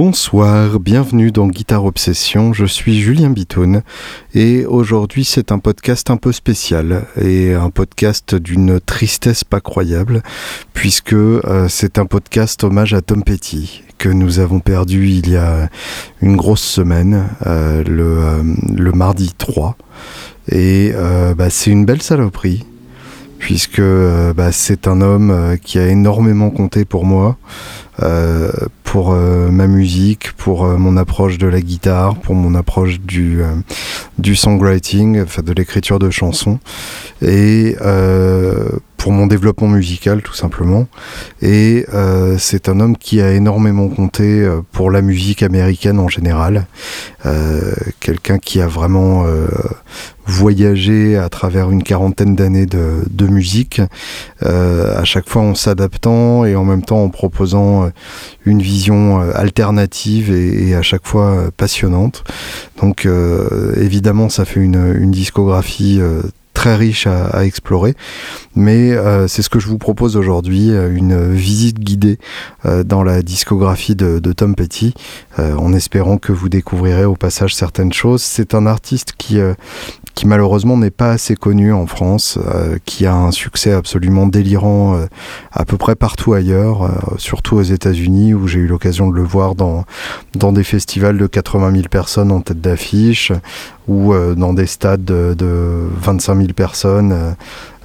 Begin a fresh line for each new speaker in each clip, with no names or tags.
Bonsoir, bienvenue dans Guitare Obsession, je suis Julien Bitoun et aujourd'hui c'est un podcast un peu spécial et un podcast d'une tristesse pas croyable puisque euh, c'est un podcast hommage à Tom Petty que nous avons perdu il y a une grosse semaine, euh, euh, le, mardi 3 et bah, c'est une belle saloperie puisque bah, c'est un homme qui a énormément compté pour moi. Euh, pour euh, ma musique, pour euh, mon approche de la guitare, pour mon approche du, du songwriting, enfin de l'écriture de chansons, et pour mon développement musical tout simplement. Et c'est un homme qui a énormément compté pour la musique américaine en général, quelqu'un qui a vraiment voyager à travers une quarantaine d'années de, de, musique, euh, à chaque fois en s'adaptant et en même temps en proposant euh, une vision euh, alternative et, et à chaque fois passionnante. Donc évidemment ça fait une, une discographie très riche à, explorer. Mais euh, c'est ce que je vous propose aujourd'hui, euh, une visite guidée euh, dans la discographie de, Tom Petty, en espérant que vous découvrirez au passage certaines choses. C'est un artiste qui, qui malheureusement n'est pas assez connu en France, qui a un succès absolument délirant à peu près partout ailleurs, surtout aux États-Unis où j'ai eu l'occasion de le voir dans, dans des festivals de 80 000 personnes en tête d'affiche, ou dans des stades de, de 25 000 personnes, euh,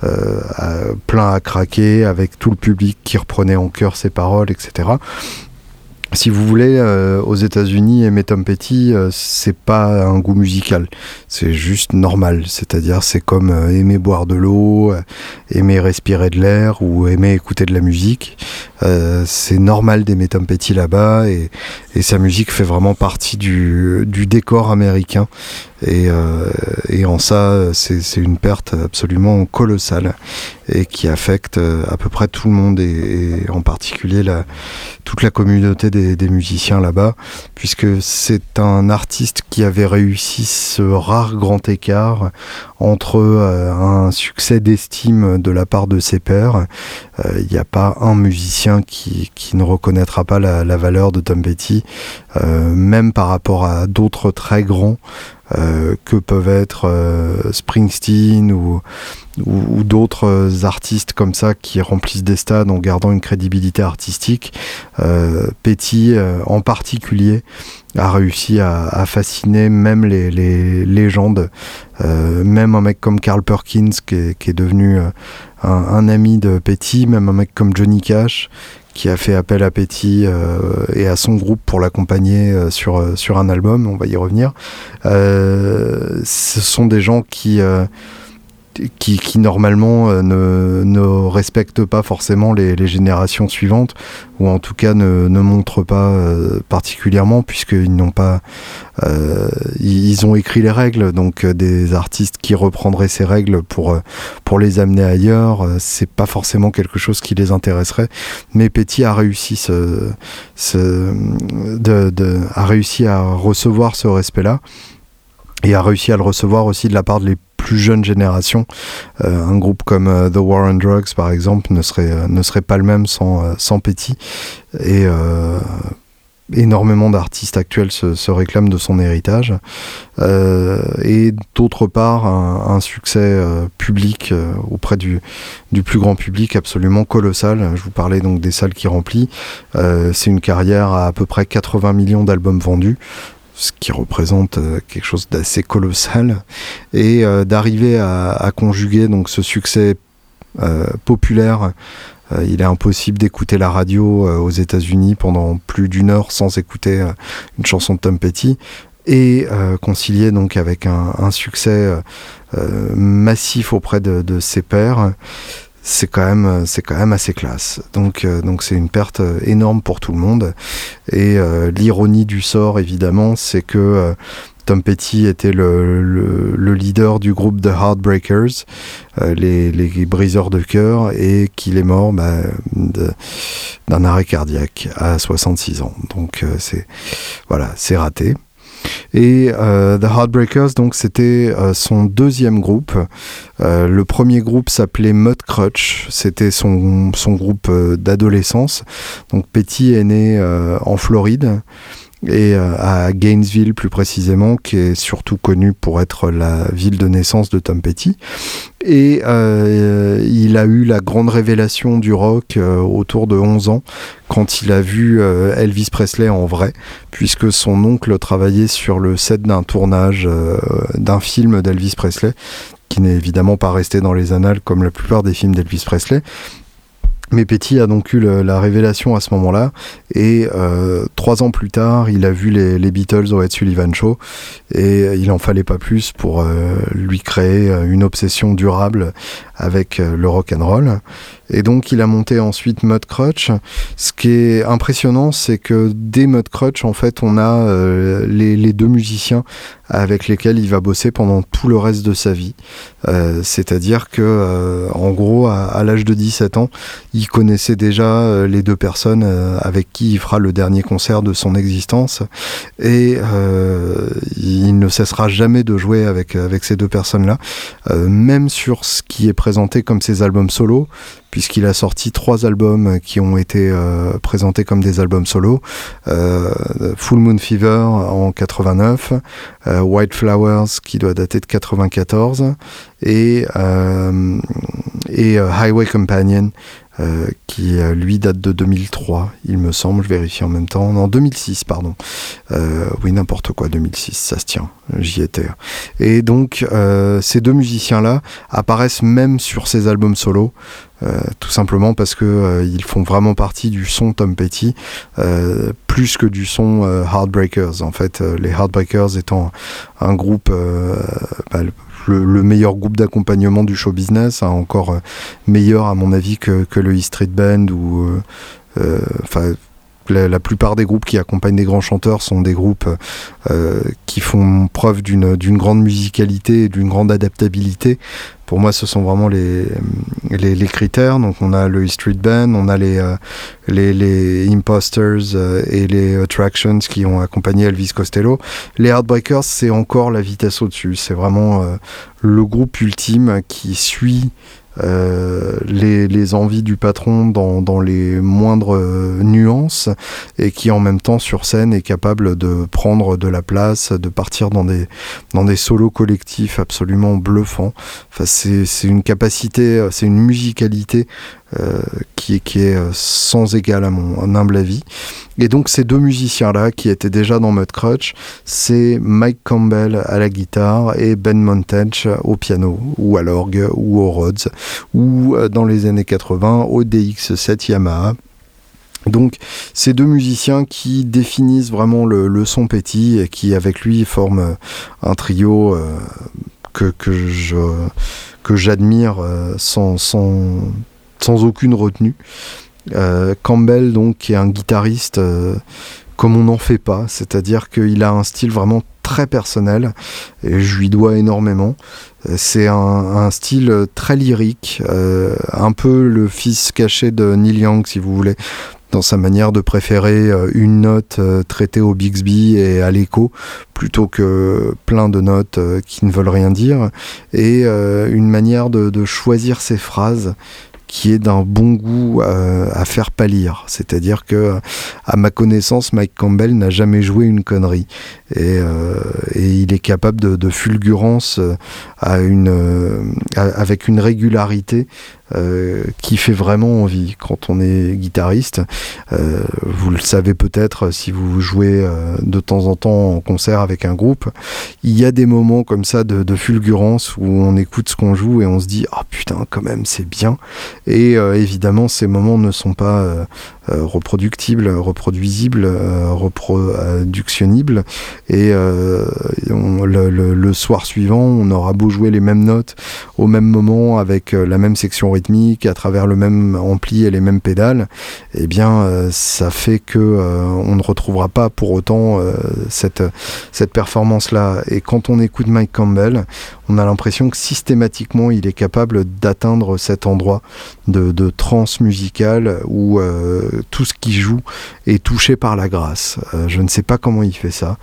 euh, plein à craquer, avec tout le public qui reprenait en cœur ses paroles, etc si vous voulez, aux États-Unis, aimer Tom Petty, c'est pas un goût musical, c'est juste normal. C'est-à-dire, c'est comme aimer boire de l'eau, aimer respirer de l'air ou aimer écouter de la musique. c'est normal d'aimer Tom Petty là-bas et, sa musique fait vraiment partie du décor américain. Et, euh, et en ça, c'est une perte absolument colossale et qui affecte euh, à peu près tout le monde et, en particulier la, toute la communauté des, des musiciens là-bas, puisque c'est un artiste qui avait réussi ce rare grand écart entre euh, un succès d'estime de la part de ses pairs. Il n'y a pas un musicien qui, qui ne reconnaîtra pas la, la, valeur de Tom Petty, même par rapport à d'autres très grands. Euh, que peuvent être euh, Springsteen ou, d'autres artistes comme ça qui remplissent des stades en gardant une crédibilité artistique. Euh, Petty en particulier a réussi à, fasciner même les, légendes, même un mec comme Carl Perkins qui est, devenu un, ami de Petty, même un mec comme Johnny Cash qui a fait appel à Petty euh, et à son groupe pour l'accompagner euh, sur, euh, sur un album, on va y revenir. ce sont des gens qui qui, qui, normalement euh, ne, ne, respectent pas forcément les, les, générations suivantes, ou en tout cas ne, ne montrent pas euh, particulièrement, puisqu'ils n'ont pas. Euh, ils ont écrit les règles, donc euh, des artistes qui reprendraient ces règles pour, pour les amener ailleurs, c'est pas forcément quelque chose qui les intéresserait. Mais Petit a réussi, ce, ce, de, de, a réussi à recevoir ce respect-là et a réussi à le recevoir aussi de la part de les plus jeune génération. Euh, un groupe comme euh, The War on Drugs, par exemple, ne serait, euh, ne serait pas le même sans, sans Petit. Et énormément d'artistes actuels se, réclament de son héritage. et d'autre part, un, succès public auprès du, du plus grand public absolument colossal. Je vous parlais donc des salles qui remplit. C'est une carrière à à peu près 80 millions d'albums vendus ce qui représente euh, quelque chose d'assez colossal, et euh, d'arriver à, conjuguer donc ce succès euh, populaire. il est impossible d'écouter la radio aux États-Unis pendant plus d'une heure sans écouter une chanson de Tom Petty et concilier donc avec un, succès massif auprès de, de ses pairs c'est quand même euh, c'est quand même assez classe. Donc euh, donc c'est une perte euh, énorme pour tout le monde. Et l'ironie du sort évidemment, c'est que Tom Petty était le, le, leader du groupe The Heartbreakers, les, les, briseurs de cœur, et qu'il est mort bah, d'un arrêt cardiaque à 66 ans. Donc c'est voilà, c'est raté. Et euh, The Heartbreakers, donc c'était euh, son deuxième groupe. Euh, le premier groupe s'appelait Mud Crutch, c'était son, son groupe d'adolescence. Donc Petty est né en Floride. Et à Gainesville plus précisément, qui est surtout connue pour être la ville de naissance de Tom Petty. Et il a eu la grande révélation du rock autour de 11 ans quand il a vu Elvis Presley en vrai, puisque son oncle travaillait sur le set d'un tournage d'un film d'Elvis Presley qui n'est évidemment pas resté dans les annales comme la plupart des films d'Elvis Presley. Mais Petty a donc eu la révélation à ce moment-là, et euh, trois ans plus tard, il a vu les, Beatles au Ed Sullivan Show, et il en fallait pas plus pour euh, lui créer une obsession durable avec euh, le rock and roll. Et donc il a monté ensuite Mudcrutch. Ce qui est impressionnant, c'est que dès Mudcrutch, en fait, on a euh, les, deux musiciens avec lesquels il va bosser pendant tout le reste de sa vie. Euh, c'est-à-dire que, en gros, à, l'âge de 17 ans, il connaissait déjà les deux personnes avec qui il fera le dernier concert de son existence. Et il ne cessera jamais de jouer avec, avec ces deux personnes-là, même sur ce qui est présenté comme ses albums solo, puisqu'il a sorti trois albums qui ont été euh, présentés comme des albums solo. Euh, Full Moon Fever en 89, euh, White Flowers qui doit dater de 94 et, et Highway Companion euh, qui euh, lui date de 2003, il me semble, je vérifie en même temps. Non, 2006, pardon. Euh, oui, n'importe quoi, 2006, ça se tient, j'y étais. Et donc, ces deux musiciens-là apparaissent même sur ces albums solo. tout simplement parce que ils font vraiment partie du son Tom Petty plus que du son Heartbreakers en fait les Heartbreakers étant un groupe bah, meilleur groupe d'accompagnement du show business, hein, encore euh, meilleur à mon avis que, le E Street Band ou euh, euh, enfin la, plupart des groupes qui accompagnent des grands chanteurs sont des groupes qui font preuve d'une grande musicalité et d'une grande adaptabilité. Pour moi, ce sont vraiment les, critères. Donc, on a le Street Band, on a les, les, Imposters et les Attractions qui ont accompagné Elvis Costello. Les Heartbreakers, c'est encore la vitesse au-dessus. C'est vraiment le groupe ultime qui suit euh, les, envies du patron dans, les moindres euh, nuances et qui en même temps sur scène est capable de prendre de la place, de partir dans des, dans des solos collectifs absolument bluffants. Enfin, c'est une capacité, c'est une musicalité qui, qui, est sans égal à mon humble avis. Et donc ces deux musiciens-là qui étaient déjà dans Mudcrutch, c'est Mike Campbell à la guitare et Ben Montage au piano, ou à l'orgue, ou au Rhodes, ou euh, dans les années 80 au DX7 Yamaha. Donc ces deux musiciens qui définissent vraiment le, son petit et qui avec lui forment un trio euh, que, que, que j'admire euh, sans, sans, sans aucune retenue. Euh, Campbell, donc, est un guitariste euh, comme on n'en fait pas, c'est-à-dire qu'il a un style vraiment très personnel et je lui dois énormément. Euh, c'est un, style très lyrique, un peu le fils caché de Neil Young, si vous voulez, dans sa manière de préférer une note traitée au Bixby et à l'écho plutôt que plein de notes qui ne veulent rien dire, et une manière de choisir ses phrases qui est d'un bon goût euh, à faire pâlir. C'est-à-dire que, à ma connaissance, Mike Campbell n'a jamais joué une connerie. Et, euh, il est capable de, fulgurance euh, avec une régularité euh, qui fait vraiment envie quand on est guitariste. Euh, vous le savez peut-être si vous jouez euh, de temps en temps en concert avec un groupe. Il y a des moments comme ça de, fulgurance où on écoute ce qu'on joue et on se dit ah putain quand même c'est bien. Et évidemment ces moments ne sont pas reproductibles, reproduisibles, reproductionnibles. Et le, le, soir suivant, on aura beau jouer les mêmes notes au même moment avec la même section rythmique, à travers le même ampli et les mêmes pédales, eh bien, euh, ça fait que euh, on ne retrouvera pas pour autant euh, cette, cette performance-là. Et quand on écoute Mike Campbell, on a l'impression que systématiquement, il est capable d'atteindre cet endroit de, de trance musicale où tout ce qui joue est touché par la grâce. je ne sais pas comment il fait ça.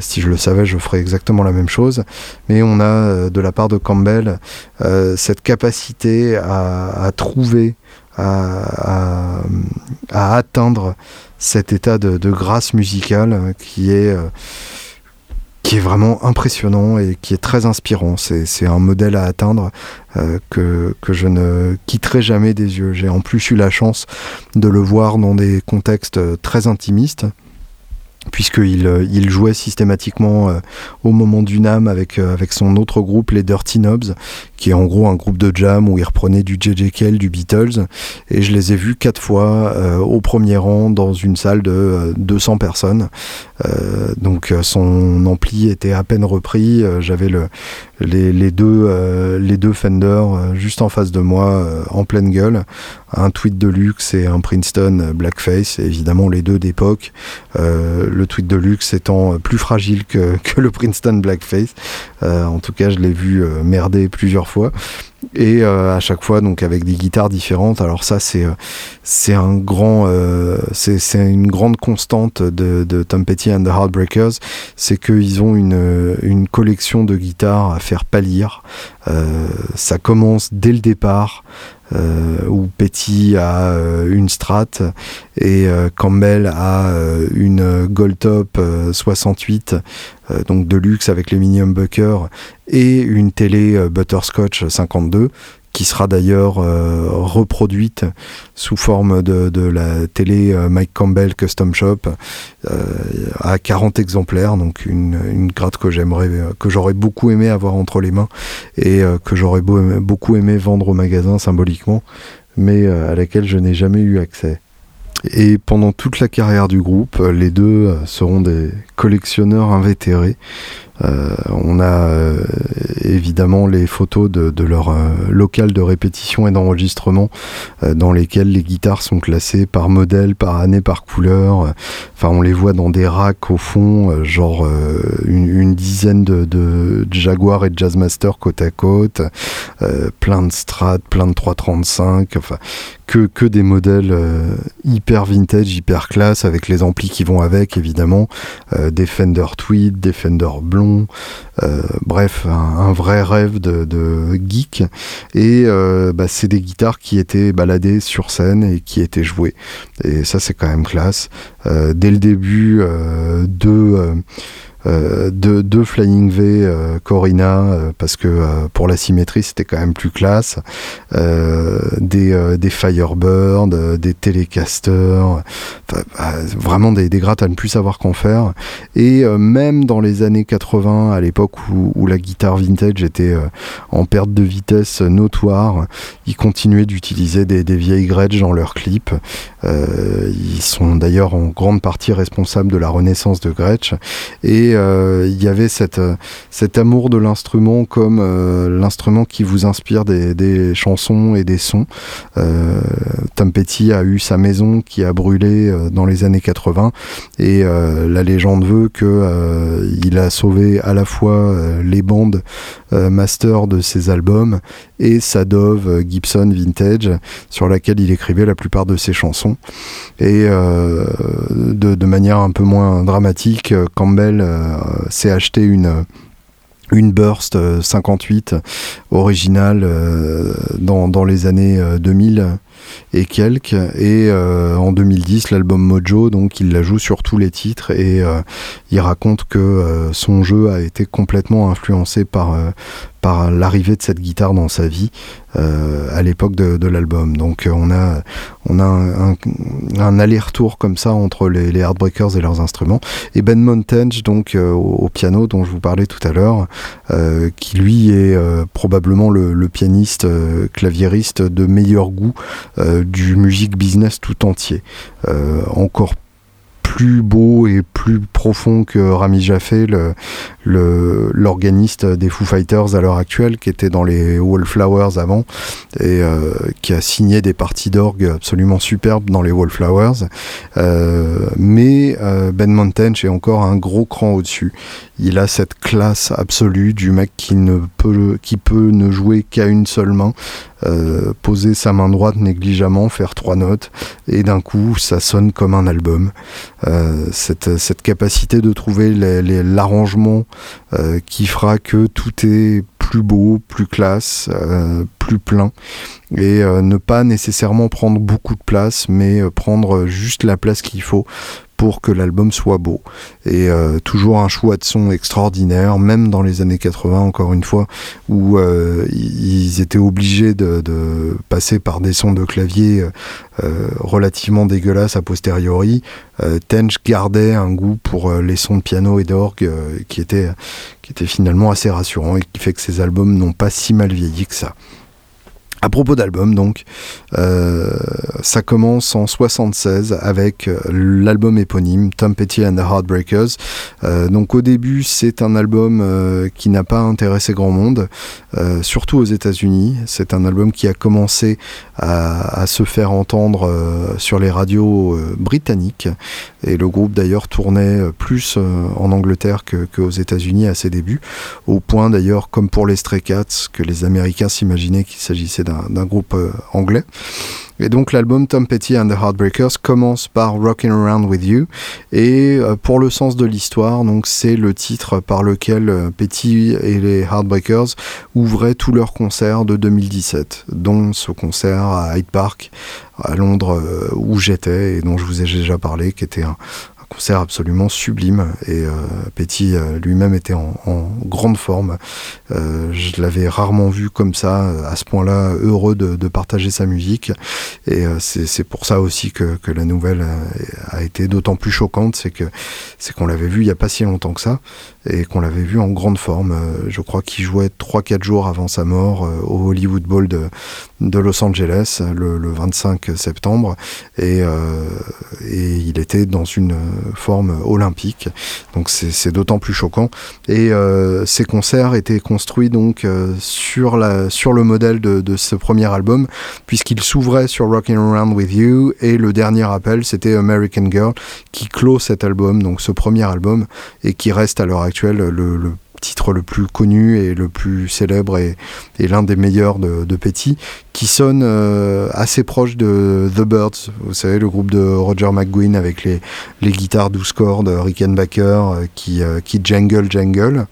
si je le savais, je ferais exactement la même chose. Mais on a de la part de Campbell cette capacité à, trouver à, atteindre cet état de, grâce musicale qui est qui est vraiment impressionnant et qui est très inspirant. C'est un modèle à atteindre euh, que, je ne quitterai jamais des yeux. J'ai en plus eu la chance de le voir dans des contextes très intimistes puisqu'il euh, il jouait systématiquement euh, au moment du NAM avec, euh, avec son autre groupe, les Dirty Knobs, qui est en gros un groupe de jam où il reprenait du J.J. Cale, du Beatles, et je les ai vus quatre fois au premier rang dans une salle de 200 personnes. donc son ampli était à peine repris, j'avais le, les, deux, les Fender juste en face de moi, en pleine gueule, un tweet de luxe et un Princeton Blackface, évidemment les deux d'époque le tweet de luxe étant plus fragile que, le Princeton Blackface. Euh, en tout cas, je l'ai vu euh, merder plusieurs et euh, à chaque fois donc avec des guitares différentes. Alors ça c'est c'est un grand c'est une grande constante de, Tom Petty and the Heartbreakers. C'est qu'ils ont une, une collection de guitares à faire pâlir. Ça commence dès le départ euh, où Petty a euh, une Strat et euh, Campbell a une Goldtop 68 donc de luxe avec les mini humbucker et une télé Butterscotch 52 qui sera d'ailleurs euh, reproduite sous forme de, la télé euh, Mike Campbell Custom Shop euh, à 40 exemplaires, donc une, une gratte que j'aimerais, que j'aurais beaucoup aimé avoir entre les mains et que j'aurais beaucoup aimé vendre au magasin symboliquement, mais à laquelle je n'ai jamais eu accès. Et pendant toute la carrière du groupe, les deux seront des collectionneurs invétérés. Euh, on a euh, évidemment les photos de, leur euh, local de répétition et d'enregistrement dans lesquels les guitares sont classées par modèle, par année, par couleur. Enfin, on les voit dans des racks au fond, genre une, dizaine de, Jaguar et Jazzmaster côte à côte, plein de Strat, plein de 335, enfin que, que des modèles hyper vintage, hyper classe avec les amplis qui vont avec évidemment, des Fender Tweed, des Fender Blond euh, bref, un, vrai rêve de, geek. Et euh, bah, c'est des guitares qui étaient baladées sur scène et qui étaient jouées. Et ça, c'est quand même classe. Euh, dès le début, de euh, deux, Flying V euh, Corina euh, parce que pour la symétrie c'était quand même plus classe. Des, des Firebird des Telecaster bah, vraiment des, des grattes à ne plus savoir qu'en faire. Et même dans les années 80 à l'époque où, la guitare vintage était en perte de vitesse notoire ils continuaient d'utiliser des, des, vieilles Gretsch dans leurs clips. Ils sont d'ailleurs en grande partie responsables de la renaissance de Gretsch. Et euh, il y avait cette, euh, cet amour de l'instrument comme euh, l'instrument qui vous inspire des, chansons et des sons. Tom Petty a eu sa maison qui a brûlé dans les années 80 et la légende veut que il a sauvé à la fois les bandes master de ses albums et sa Dove Gibson Vintage sur laquelle il écrivait la plupart de ses chansons. Et de, de, manière un peu moins dramatique, Campbell s'est acheté une Burst 58 originale dans, dans, les années 2000 et quelques. Et euh, en 2010, l'album Mojo, donc il la joue sur tous les titres et euh, il raconte que euh, son jeu a été complètement influencé par, par l'arrivée de cette guitare dans sa vie à l'époque de, l'album. Donc on a, on a un, aller-retour comme ça entre les, les, Heartbreakers et leurs instruments. Et Ben Montage, donc au, piano dont je vous parlais tout à l'heure, qui lui est probablement le, le pianiste claviériste de meilleur goût euh, du musique business tout entier. Euh, encore plus beau et plus profond que Rami Jaffé, l'organiste le, des Foo Fighters à l'heure actuelle, qui était dans les Wallflowers avant, et euh, qui a signé des parties d'orgue absolument superbes dans les Wallflowers. Euh, mais euh, Ben Montench est encore un gros cran au-dessus. Il a cette classe absolue du mec qui ne peut, qui peut ne jouer qu'à une seule main, poser sa main droite négligemment, faire trois notes, et d'un coup ça sonne comme un album. Euh, cette, cette, capacité de trouver l'arrangement euh, qui fera que tout est plus beau, plus classe, plus plein. Et ne pas nécessairement prendre beaucoup de place, mais prendre juste la place qu'il faut pour que l'album soit beau. Et euh, toujours un choix de son extraordinaire, même dans les années 80, encore une fois, où euh, ils étaient obligés de, passer par des sons de clavier euh, relativement dégueulasses a posteriori. Tench gardait un goût pour les sons de piano et d'orgue qui, était, qui était finalement assez rassurant et qui fait que ces albums n'ont pas si mal vieilli que ça. À propos d'album, donc, euh, ça commence en 76 avec euh, l'album éponyme Tom Petty and the Heartbreakers. Euh, donc au début, c'est un album qui n'a pas intéressé grand monde, surtout aux États-Unis. C'est un album qui a commencé à, se faire entendre sur les radios britanniques. Et le groupe d'ailleurs tournait plus en Angleterre qu'aux États-Unis à ses débuts, au point d'ailleurs, comme pour les Stray Cats, que les Américains s'imaginaient qu'il s'agissait d'un groupe euh, anglais. Et donc l'album Tom Petty and the Heartbreakers commence par Rockin' Around With You et euh, pour le sens de l'histoire, donc c'est le titre par lequel euh, Petty et les Heartbreakers ouvraient tous leurs concerts de 2017, dont ce concert à Hyde Park à Londres où j'étais et dont je vous ai déjà parlé, qui était un, concert absolument sublime et euh, Petty euh, lui-même était en, grande forme. Euh, je l'avais rarement vu comme ça, à ce point-là, heureux de, partager sa musique. Et c'est pour ça aussi que, la nouvelle a, été d'autant plus choquante, c'est que c'est qu'on l'avait vu il n'y a pas si longtemps que ça et qu'on l'avait vu en grande forme. je crois qu'il jouait 3-4 jours avant sa mort au Hollywood Bowl de, de Los Angeles le, 25 septembre et, et il était dans une forme olympique. Donc c'est d'autant plus choquant. Et euh, ces concerts étaient construits donc euh, sur, la, sur le modèle de, ce premier album, puisqu'il s'ouvrait sur Rockin' Around With You et le dernier appel c'était American Girl qui clôt cet album, donc ce premier album, et qui reste à l'heure actuelle le titre le plus connu et le plus célèbre et, l'un des meilleurs de, de, Petty, qui sonne euh, assez proche de The Birds, vous savez, le groupe de Roger McGuinn avec les, les guitares 12 cordes, Rickenbacker, euh, qui, euh, qui jangle, jangle.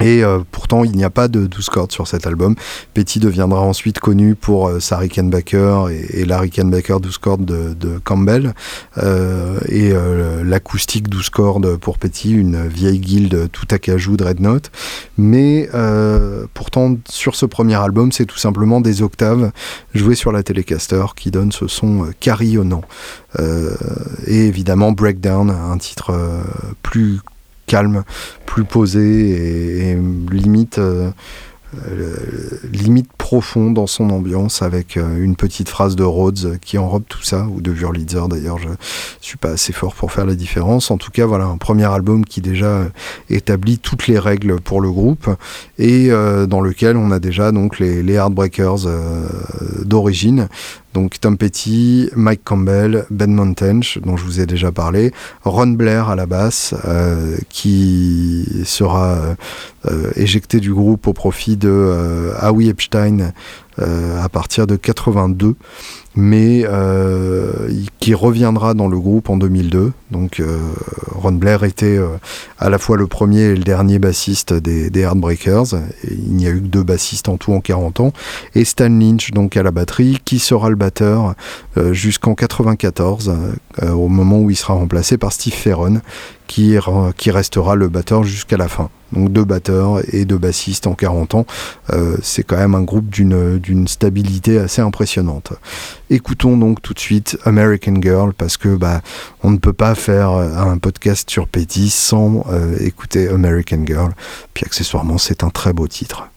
Et euh, pourtant, il n'y a pas de 12 cordes sur cet album. Petty deviendra ensuite connu pour euh, sa Rickenbacker et, la Rickenbacker 12 cordes de, Campbell. Euh, et euh, l'acoustique 12 cordes pour Petty, une vieille guilde tout à cajou de Red Note. Mais pourtant, sur ce premier album, c'est tout simplement des octaves jouées sur la Telecaster qui donnent ce son carillonnant. et évidemment, Breakdown, un titre plus calme, plus posé et, limite, euh, euh, limite profond dans son ambiance avec euh, une petite phrase de Rhodes qui enrobe tout ça, ou de Wurlitzer d'ailleurs, je suis pas assez fort pour faire la différence. En tout cas, voilà, un premier album qui déjà établit toutes les règles pour le groupe et dans lequel on a déjà donc les Heartbreakers d'origine donc Tom Petty, Mike Campbell, Ben Montench, dont je vous ai déjà parlé, Ron Blair à la basse, euh, qui sera euh, éjecté du groupe au profit de euh, Howie Epstein à partir de 82 mais euh, qui reviendra dans le groupe en 2002. Donc euh, Ron Blair était euh, à la fois le premier et le dernier bassiste des, Heartbreakers. Il n'y a eu que deux bassistes en tout en 40 ans. Et Stan Lynch donc à la batterie, qui sera le batteur jusqu'en 94, au moment où il sera remplacé par Steve Ferron, qui, restera le batteur jusqu'à la fin. Donc deux batteurs et deux bassistes en 40 ans. Euh, c'est quand même un groupe d'une stabilité assez impressionnante. Écoutons donc tout de suite American Girl parce que bah, on ne peut pas faire un podcast sur Petty sans euh, écouter American Girl. Puis accessoirement c'est un très beau titre.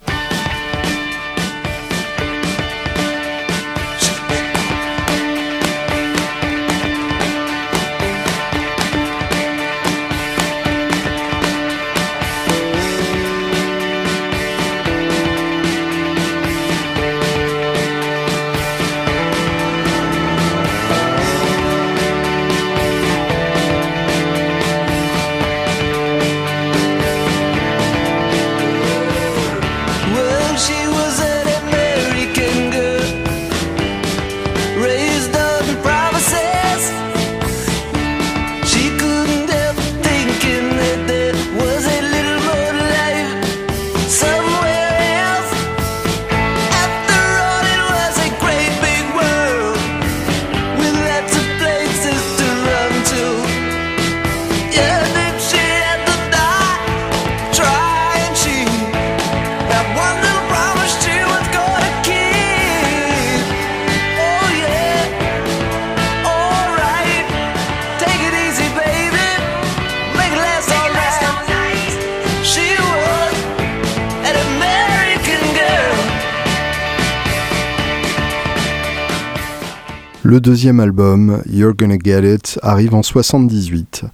Le deuxième album, You're Gonna Get It, arrive en 78.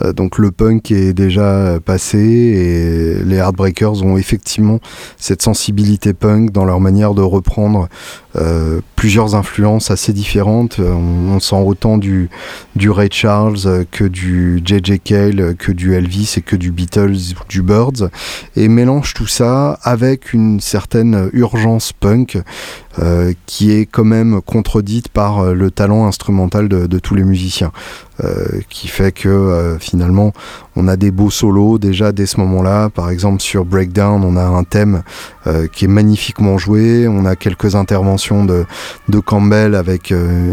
Euh, donc le punk est déjà passé et les Heartbreakers ont effectivement cette sensibilité punk dans leur manière de reprendre euh, plusieurs influences assez différentes. Euh, on, sent autant du, du Ray Charles que du J.J. Cale, que du Elvis et que du Beatles du Birds, et mélange tout ça avec une certaine urgence punk euh, qui est quand même contredite par le talent instrumental de, tous les musiciens, qui fait que finalement on a des beaux solos déjà dès ce moment-là. Par exemple sur Breakdown, on a un thème qui est magnifiquement joué, on a quelques interventions de, de Campbell avec euh,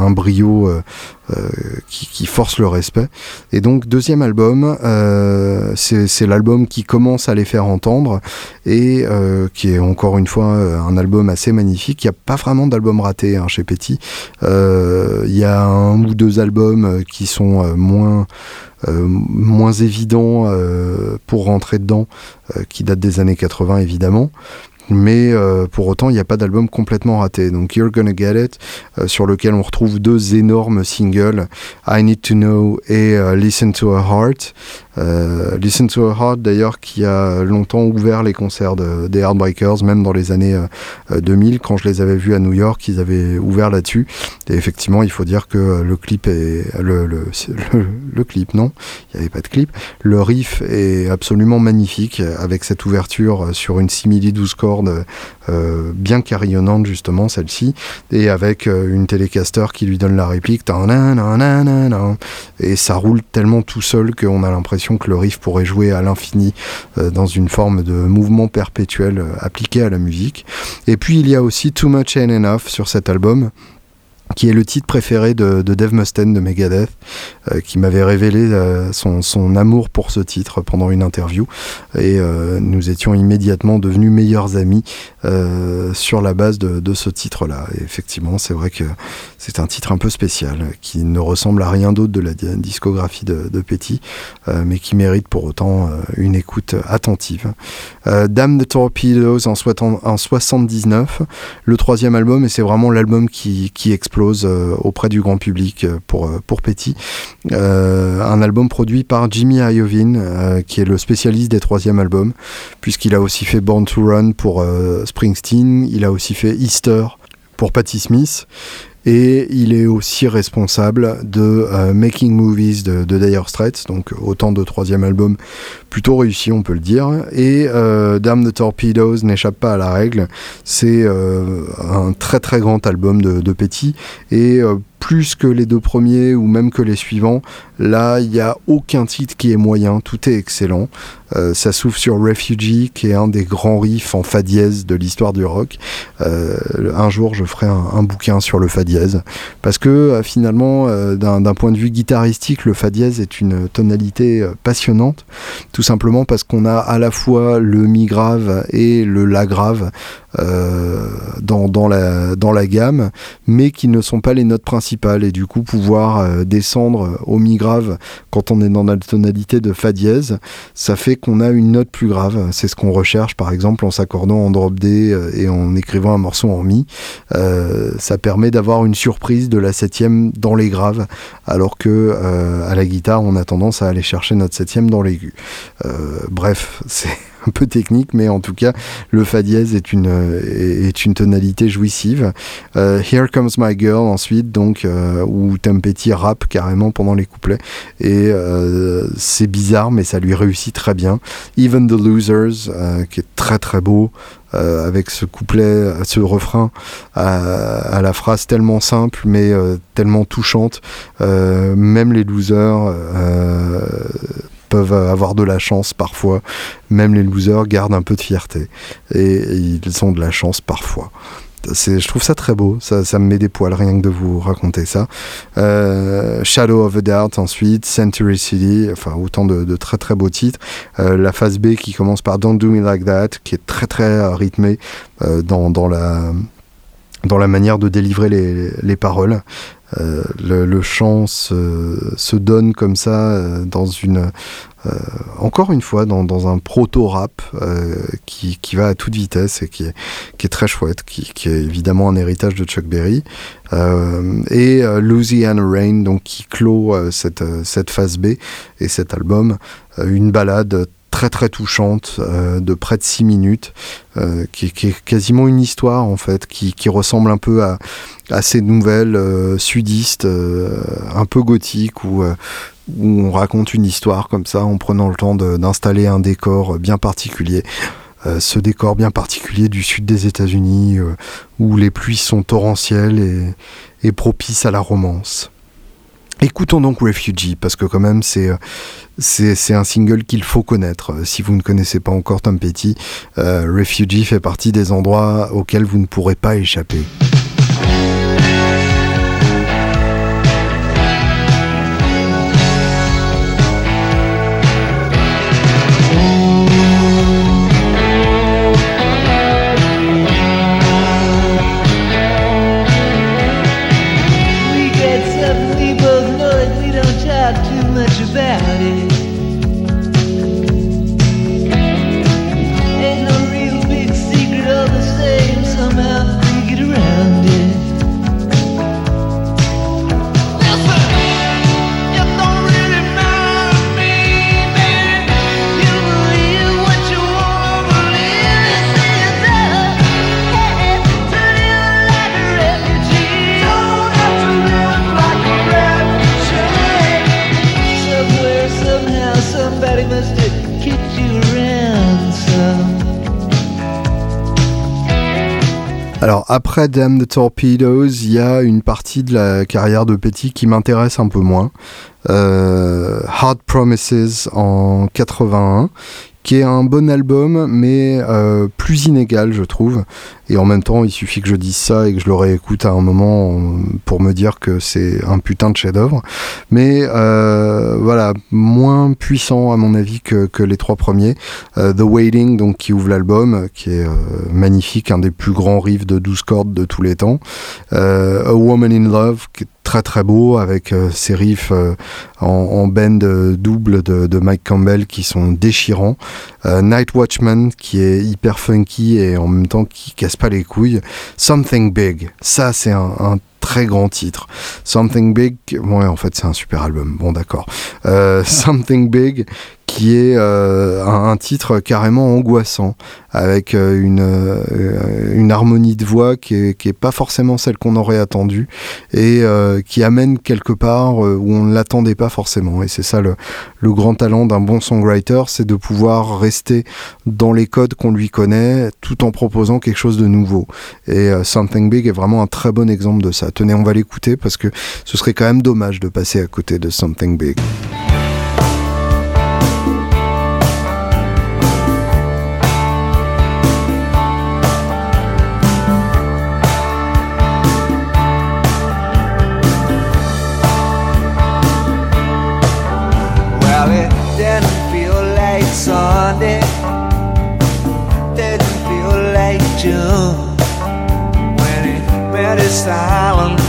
un, brio euh, euh, qui, force le respect. Et donc deuxième album, c'est l'album qui commence à les faire entendre et qui est encore une fois un album assez magnifique. Il n'y a pas vraiment d'album raté hein, chez Petit. Il y a un ou deux albums qui sont moins moins évidents pour rentrer dedans, qui datent des années 80 évidemment mais euh, pour autant il n'y a pas d'album complètement raté. Donc You're Gonna Get It, euh, sur lequel on retrouve deux énormes singles, I Need to Know et euh, Listen to a Heart. Listen to a Heart d'ailleurs qui a longtemps ouvert les concerts des Heartbreakers, même dans les années 2000, quand je les avais vus à New York, ils avaient ouvert là-dessus. Et effectivement, il faut dire que le clip est... Le, le, le, clip, non, il n'y avait pas de clip. Le riff est absolument magnifique, avec cette ouverture sur une simili 12 corps euh, bien carillonnante justement celle-ci, et avec euh, une télécaster qui lui donne la réplique, et ça roule tellement tout seul qu'on a l'impression que le riff pourrait jouer à l'infini euh, dans une forme de mouvement perpétuel appliqué à la musique. Et puis il y a aussi Too Much and Enough sur cet album qui est le titre préféré de, Dave Mustaine de Megadeth, euh, qui m'avait révélé euh, son, amour pour ce titre pendant une interview. Et euh, nous étions immédiatement devenus meilleurs amis sur la base de, ce titre-là. Et effectivement, c'est vrai que c'est un titre un peu spécial, qui ne ressemble à rien d'autre de la discographie de, de Petty, mais qui mérite pour autant une écoute attentive. Dame de Torpedoes en, en 79, le troisième album, et c'est vraiment l'album qui explose euh, auprès du grand public euh, pour, euh, pour Petty. un album produit par Jimmy Iovine, qui est le spécialiste des troisièmes albums, puisqu'il a aussi fait Born to Run pour Springsteen, il a aussi fait Easter pour Patti Smith et il est aussi responsable de Making Movies de, Dire Straits, donc autant de troisième album plutôt réussi, on peut le dire. Et euh, Damn the Torpedoes n'échappe pas à la règle. C'est un très très grand album de, de Petty et plus que les deux premiers ou même que les suivants. Là, il n'y a aucun titre qui est moyen, tout est excellent. Euh, ça s'ouvre sur Refugee, qui est un des grands riffs en fa dièse de l'histoire du rock. Euh, un jour, je ferai un, bouquin sur le fa dièse, parce que euh, finalement, d'un point de vue guitaristique, le fa dièse est une tonalité passionnante, tout simplement parce qu'on a à la fois le mi grave et le la grave dans, la, dans la gamme, mais qui ne sont pas les notes principales et du coup pouvoir euh, descendre au mi grave quand on est dans la tonalité de fa dièse, ça fait qu'on a une note plus grave. C'est ce qu'on recherche par exemple en s'accordant en drop D euh, et en écrivant un morceau en mi. Euh, ça permet d'avoir une surprise de la septième dans les graves, alors que à la guitare on a tendance à aller chercher notre septième dans l'aigu. bref, c'est peu technique, mais en tout cas, le fa dièse est une, est une tonalité jouissive. Euh, Here Comes My Girl, ensuite, donc, euh, où Tom rappe carrément pendant les couplets. Et euh, c'est bizarre, mais ça lui réussit très bien. Even the Losers, qui est très très beau. avec ce couplet, ce refrain à, la phrase tellement simple mais tellement touchante. même les losers avoir de la chance parfois. Même les losers gardent un peu de fierté. Et, ils ont de la chance parfois. je trouve ça très beau, ça, me met des poils rien que de vous raconter ça. Euh, Shadow of a Doubt ensuite, Century City, enfin autant de, très très beaux titres. Euh, la phase B qui commence par Don't Do Me Like That, qui est très très euh, rythmée dans, la, dans la manière de délivrer les, les paroles. Le, chant se, donne comme ça dans une encore une fois dans, un proto-rap qui, va à toute vitesse et qui est, qui est très chouette, qui, qui, est évidemment un héritage de Chuck Berry. et Louisiana Rain, donc qui clôt cette, cette phase B et cet album, une balade très très touchante euh, de près de 6 minutes euh, qui, est quasiment une histoire en fait qui, ressemble un peu à, ces nouvelles euh, sudistes un peu gothiques où, où on raconte une histoire comme ça en prenant le temps d'installer un décor bien particulier ce décor bien particulier du sud des États-Unis où les pluies sont torrentielles et, et propices à la romance. Écoutons donc Refugee, parce que quand même c'est, c'est, un single qu'il faut connaître. Si vous ne connaissez pas encore Tom Petty, euh, Refugee fait partie des endroits auxquels vous ne pourrez pas échapper. Après Damn the Torpedoes, il y a une partie de la carrière de Petty qui m'intéresse un peu moins. Euh, Hard Promises en 81, qui est un bon album, mais euh, plus inégal, je trouve. Et en même temps, il suffit que je dise ça et que je le réécoute à un moment pour me dire que c'est un putain de chef-d'œuvre. Mais euh, voilà, moins puissant à mon avis que, que les trois premiers. Euh, The Waiting, donc qui ouvre l'album, qui est magnifique, un des plus grands riffs de 12 cordes de tous les temps. A Woman in Love, qui est très très beau avec euh, ces riffs euh, en, bend double de, Mike Campbell qui sont déchirants. Euh, Night Watchman qui est hyper funky et en même temps qui casse pas les couilles. Something Big, ça c'est un, très grand titre. Something Big, ouais en fait c'est un super album, bon d'accord. Something Big qui est euh, un, titre carrément angoissant, avec euh, une, euh, une harmonie de voix qui est, qui est pas forcément celle qu'on aurait attendue, et qui amène quelque part où on ne l'attendait pas forcément. Et c'est ça le, grand talent d'un bon songwriter, c'est de pouvoir rester dans les codes qu'on lui connaît, tout en proposant quelque chose de nouveau. Et Something Big est vraiment un très bon exemple de ça. Tenez, on va l'écouter parce que ce serait quand même dommage de passer à côté de Something Big. silence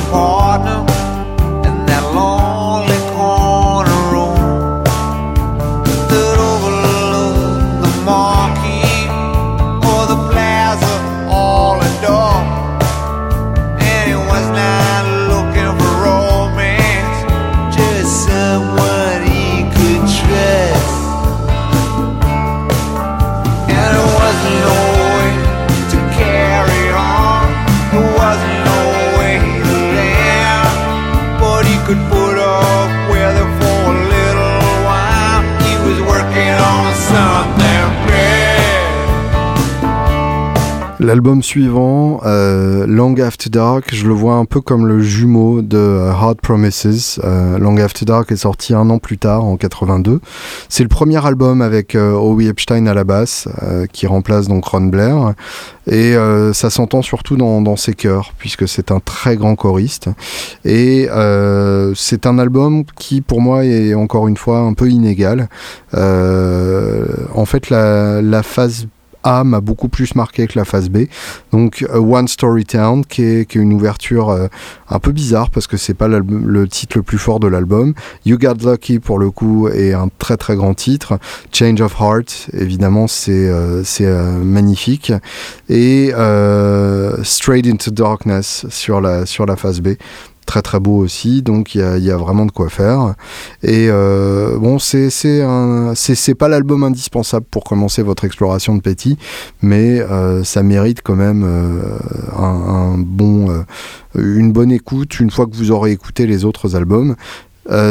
L'album suivant, euh, Long After Dark, je le vois un peu comme le jumeau de euh, Hard Promises. Euh, Long After Dark est sorti un an plus tard, en 82. C'est le premier album avec Howie Epstein à la basse, qui remplace donc Ron Blair. Et ça s'entend surtout dans, ses chœurs, puisque c'est un très grand choriste. Et c'est un album qui, pour moi, est encore une fois un peu inégal. en fait, la phase A m'a beaucoup plus marqué que la phase B. Donc One Story Town, qui est, une ouverture un peu bizarre parce que c'est pas le titre le plus fort de l'album. You Got Lucky pour le coup est un très très grand titre. Change of Heart, évidemment, c'est c'est magnifique. Et Straight into Darkness sur la sur la phase B très très beau aussi, donc il y a, vraiment de quoi faire. Et euh, bon, c'est c'est pas l'album indispensable pour commencer votre exploration de Petit, mais euh, ça mérite quand même euh, un, bon, une bonne écoute une fois que vous aurez écouté les autres albums.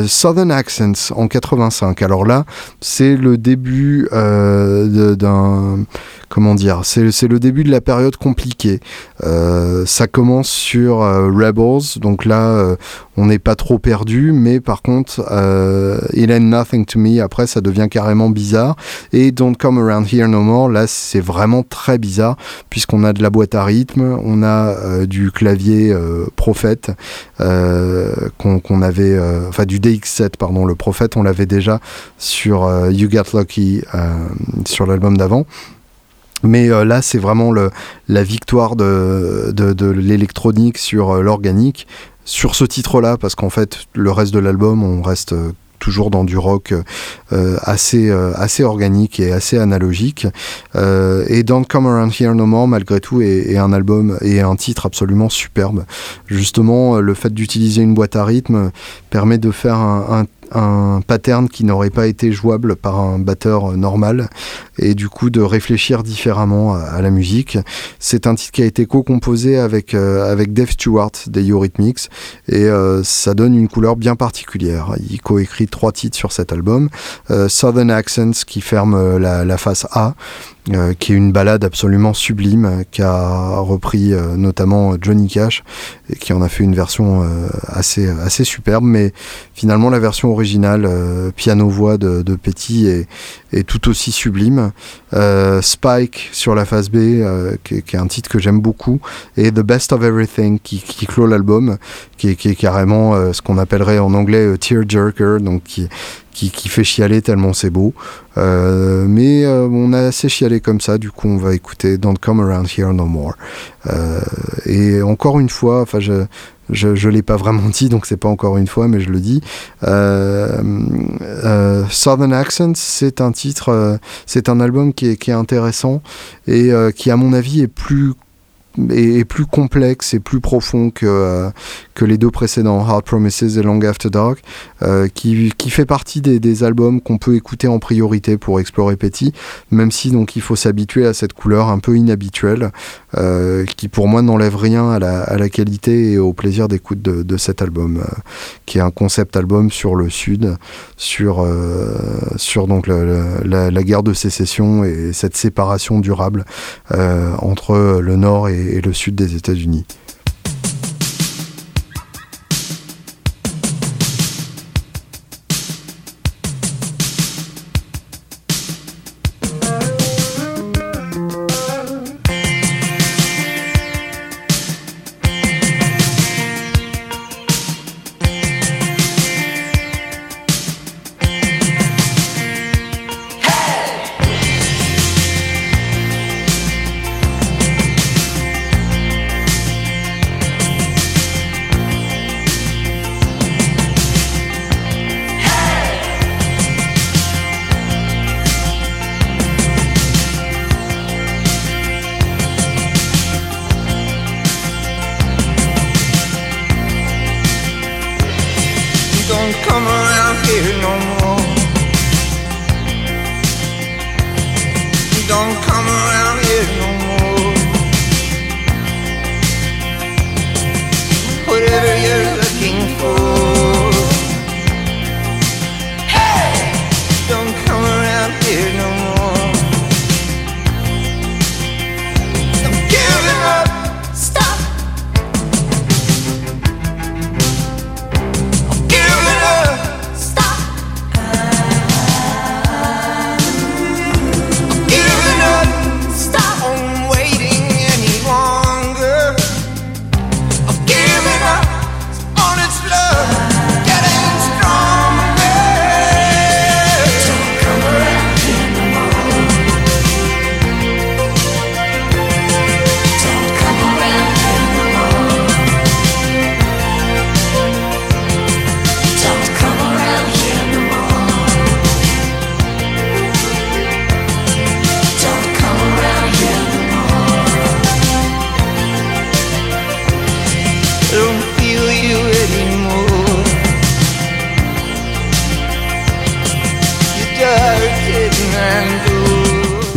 Southern Accents en 85. Alors là, c'est le début d'un comment dire, c'est le début de la période compliquée. Euh, ça commence sur euh, Rebels, donc là euh, on n'est pas trop perdu, mais par contre It Ain't Nothing to Me, après ça devient carrément bizarre. Et Don't Come Around Here No More, là c'est vraiment très bizarre, puisqu'on a de la boîte à rythme, on a du clavier Prophète enfin du DX7 pardon, le Prophète on l'avait déjà sur You Got Lucky sur l'album d'avant. Mais euh, là, c'est vraiment la victoire de, de, l'électronique sur euh, l'organique. Sur ce titre-là, parce qu'en fait, le reste de l'album, on reste euh, toujours dans du rock assez, assez organique et assez analogique. et Don't Come Around Here No More, malgré tout, est, un album et un titre absolument superbe. Justement, le fait d'utiliser une boîte à rythme permet de faire un un pattern qui n'aurait pas été jouable par un batteur normal et du coup de réfléchir différemment à, la musique. C'est un titre qui a été co-composé avec, euh, avec Dave Stewart des Eurythmics et euh, ça donne une couleur bien particulière. Il co-écrit trois titres sur cet album. Euh, Southern Accents qui ferme la face A, euh, qui est une balade absolument sublime, qu'a repris euh, notamment Johnny Cash, et qui en a fait une version euh, assez, assez superbe, mais finalement la version originale, piano-voix de, de Petty, est, est, tout aussi sublime. Spike sur la phase B, qui, qui, est un titre que j'aime beaucoup, et The Best of Everything, qui, clôt l'album, qui, est, carrément ce qu'on appellerait en anglais tearjerker, donc qui, qui, fait chialer tellement c'est beau. Euh, mais euh, on a assez chialé comme ça, du coup on va écouter Don't Come Around Here No More. Euh, et encore une fois, enfin je je l'ai pas vraiment dit, donc c'est pas encore une fois, mais je le dis. Southern Accents, c'est un titre, c'est un album qui est, qui est intéressant et qui, à mon avis, est plus est, plus complexe et plus profond que, euh, que les deux précédents, Hard Promises et Long After Dark, euh, qui, qui, fait partie des, des albums qu'on peut écouter en priorité pour explorer Petit, même si donc il faut s'habituer à cette couleur un peu inhabituelle, euh, qui pour moi n'enlève rien à la, à la, qualité et au plaisir d'écoute de, de, cet album, euh, qui est un concept album sur le Sud, sur, euh, sur donc la, la, guerre de sécession et cette séparation durable entre le Nord et et, le sud des États-Unis.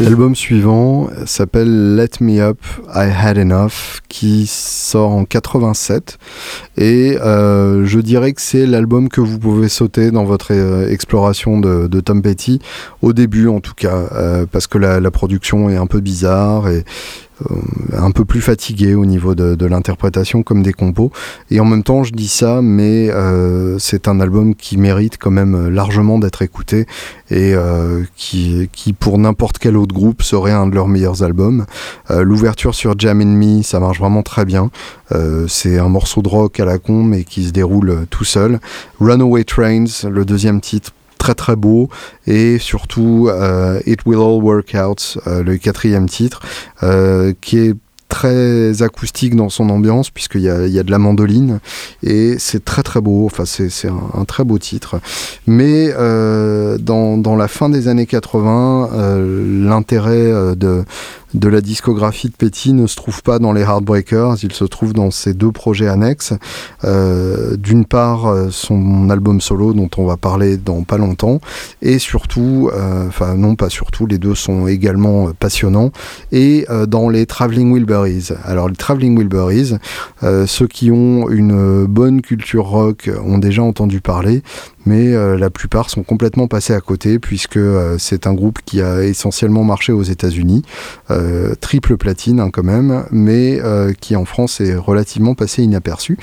L'album suivant s'appelle Let Me Up, I Had Enough, qui sort en 87. Et euh, je dirais que c'est l'album que vous pouvez sauter dans votre euh, exploration de, Tom Petty, au début en tout cas, euh, parce que la, production est un peu bizarre et un peu plus fatigué au niveau de, l'interprétation comme des compos. Et en même temps, je dis ça, mais c'est un album qui mérite quand même largement d'être écouté et qui, pour n'importe quel autre groupe, serait un de leurs meilleurs albums. L'ouverture sur Jam Me, ça marche vraiment très bien. c'est un morceau de rock à la con, mais qui se déroule tout seul. Runaway Trains, le deuxième titre, très très beau et surtout euh, It Will All Work Out, euh, le quatrième titre, euh, qui est très acoustique dans son ambiance puisqu'il y a, y a de la mandoline et c'est très très beau enfin c'est un, un, très beau titre mais dans, dans, la fin des années 80 l'intérêt de, de la discographie de Petty ne se trouve pas dans les Heartbreakers, il se trouve dans ses deux projets annexes. Euh, d'une part, euh, son album solo dont on va parler dans pas longtemps, et surtout, euh, enfin non pas surtout, les deux sont également passionnants, et dans les Traveling Wilburys. Alors les Traveling Wilburys, ceux qui ont une bonne culture rock ont déjà entendu parler, mais euh, la plupart sont complètement passés à côté puisque euh, c'est un groupe qui a essentiellement marché aux États-Unis, euh, triple platine hein, quand même, mais qui en France est relativement passé inaperçu.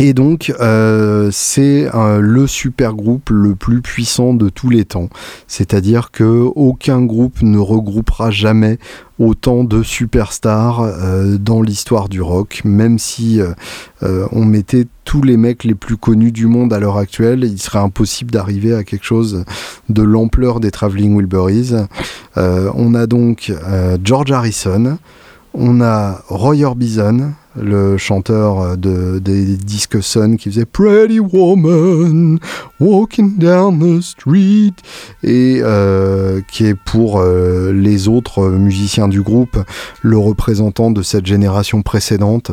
Et donc, euh, c'est le super groupe le plus puissant de tous les temps. C'est-à-dire que aucun groupe ne regroupera jamais autant de superstars euh, dans l'histoire du rock, même si euh, on mettait tous les mecs les plus connus du monde à l'heure actuelle, il serait impossible d'arriver à quelque chose de l'ampleur des Traveling Wilburys. on a donc George Harrison, on a Roy Orbison, le chanteur de, des disques Sun qui faisait Pretty Woman Walking Down the Street et euh, qui est pour euh, les autres musiciens du groupe le représentant de cette génération précédente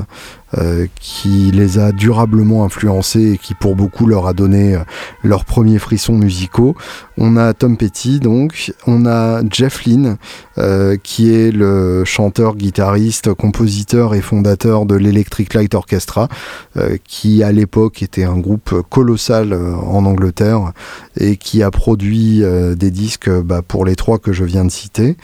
euh, qui les a durablement influencés et qui pour beaucoup leur a donné euh, leurs premiers frissons musicaux. On a Tom Petty donc, on a Jeff Lynne euh, qui est le chanteur, guitariste, compositeur et fondateur de l'Electric Light Orchestra qui à l'époque était un groupe colossal en Angleterre et qui a produit des disques bah, pour les trois que je viens de citer,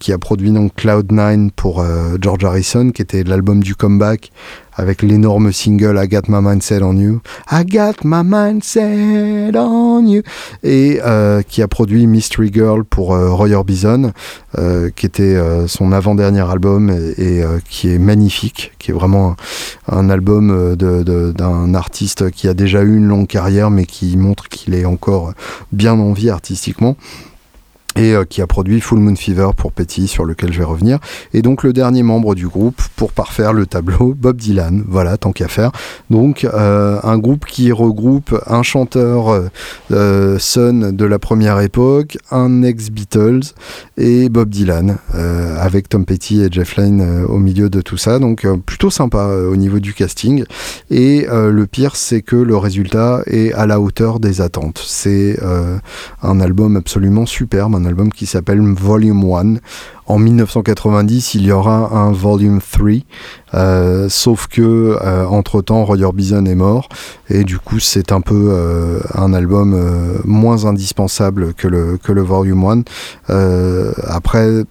qui a produit donc Cloud9 pour George Harrison qui était l'album du comeback avec l'énorme single I Got My Mindset on You. I Got My Mindset on You. Et euh, qui a produit Mystery Girl pour euh, Roy Orbison, euh, qui était son avant-dernier album et, qui est magnifique, qui est vraiment un, album d'un artiste qui a déjà eu une longue carrière mais qui montre qu'il est encore bien en vie artistiquement et euh, qui a produit Full Moon Fever pour Petty, sur lequel je vais revenir. Et donc le dernier membre du groupe, pour parfaire le tableau, Bob Dylan, voilà, tant qu'à faire. Donc euh, un groupe qui regroupe un chanteur euh, Sun de la première époque, un ex-Beatles et Bob Dylan, avec Tom Petty et Jeff Lynne au milieu de tout ça. Donc plutôt sympa au niveau du casting. Et le pire, c'est que le résultat est à la hauteur des attentes. C'est un album absolument superbe, un album qui s'appelle Volume 1. En 1990, il y aura un Volume 3, euh, sauf que euh, entre-temps, Roy Orbison est mort, et du coup, c'est un peu euh, un album moins indispensable que le, que le Volume 1. après,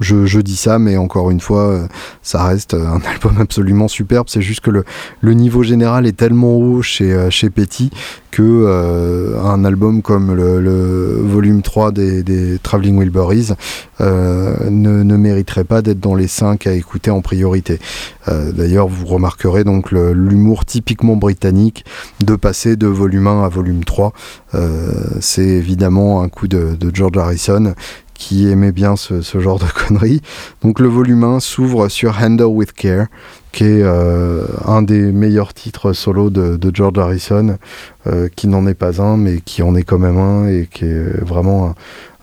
je, dis ça, mais encore une fois, euh, ça reste euh, un album absolument superbe. C'est juste que le, niveau général est tellement haut chez, euh, chez Petty que un album comme le, volume 3 des, Traveling Wilburys ne, mériterait pas d'être dans les 5 à écouter en priorité. D'ailleurs, vous remarquerez donc l'humour typiquement britannique de passer de volume 1 à volume 3. C'est évidemment un coup de George Harrison qui aimait bien ce, genre de conneries. Donc le volume 1 s'ouvre sur Handle with Care, qui est euh, un des meilleurs titres solo de, George Harrison, euh, qui n'en est pas un, mais qui en est quand même un, et qui est vraiment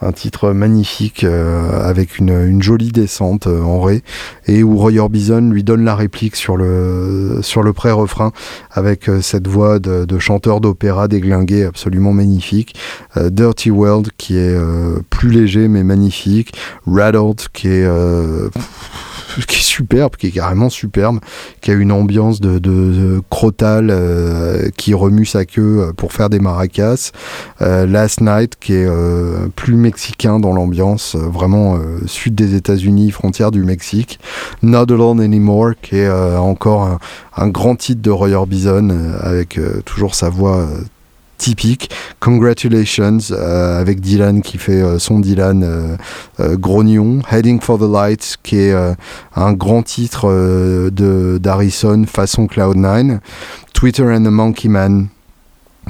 un titre magnifique avec une, jolie descente en ré et où Roy Orbison lui donne la réplique sur le, sur le pré-refrain avec cette voix de, chanteur d'opéra déglingué absolument magnifique. Dirty World qui est plus léger mais magnifique. Rattled qui est qui est superbe, qui est carrément superbe, qui a une ambiance de, de, crotal euh, qui remue sa queue euh, pour faire des maracas. Euh, Last Night qui est plus mexicain dans l'ambiance, vraiment sud des États-Unis, frontière du Mexique. Not Alone Anymore qui est encore un, grand titre de Roy Orbison avec toujours sa voix typique. Congratulations euh, avec Dylan qui fait euh, son Dylan euh, grognon. Heading for the Light qui est un grand titre de d'Harrison façon Cloud9. Twitter and the Monkey Man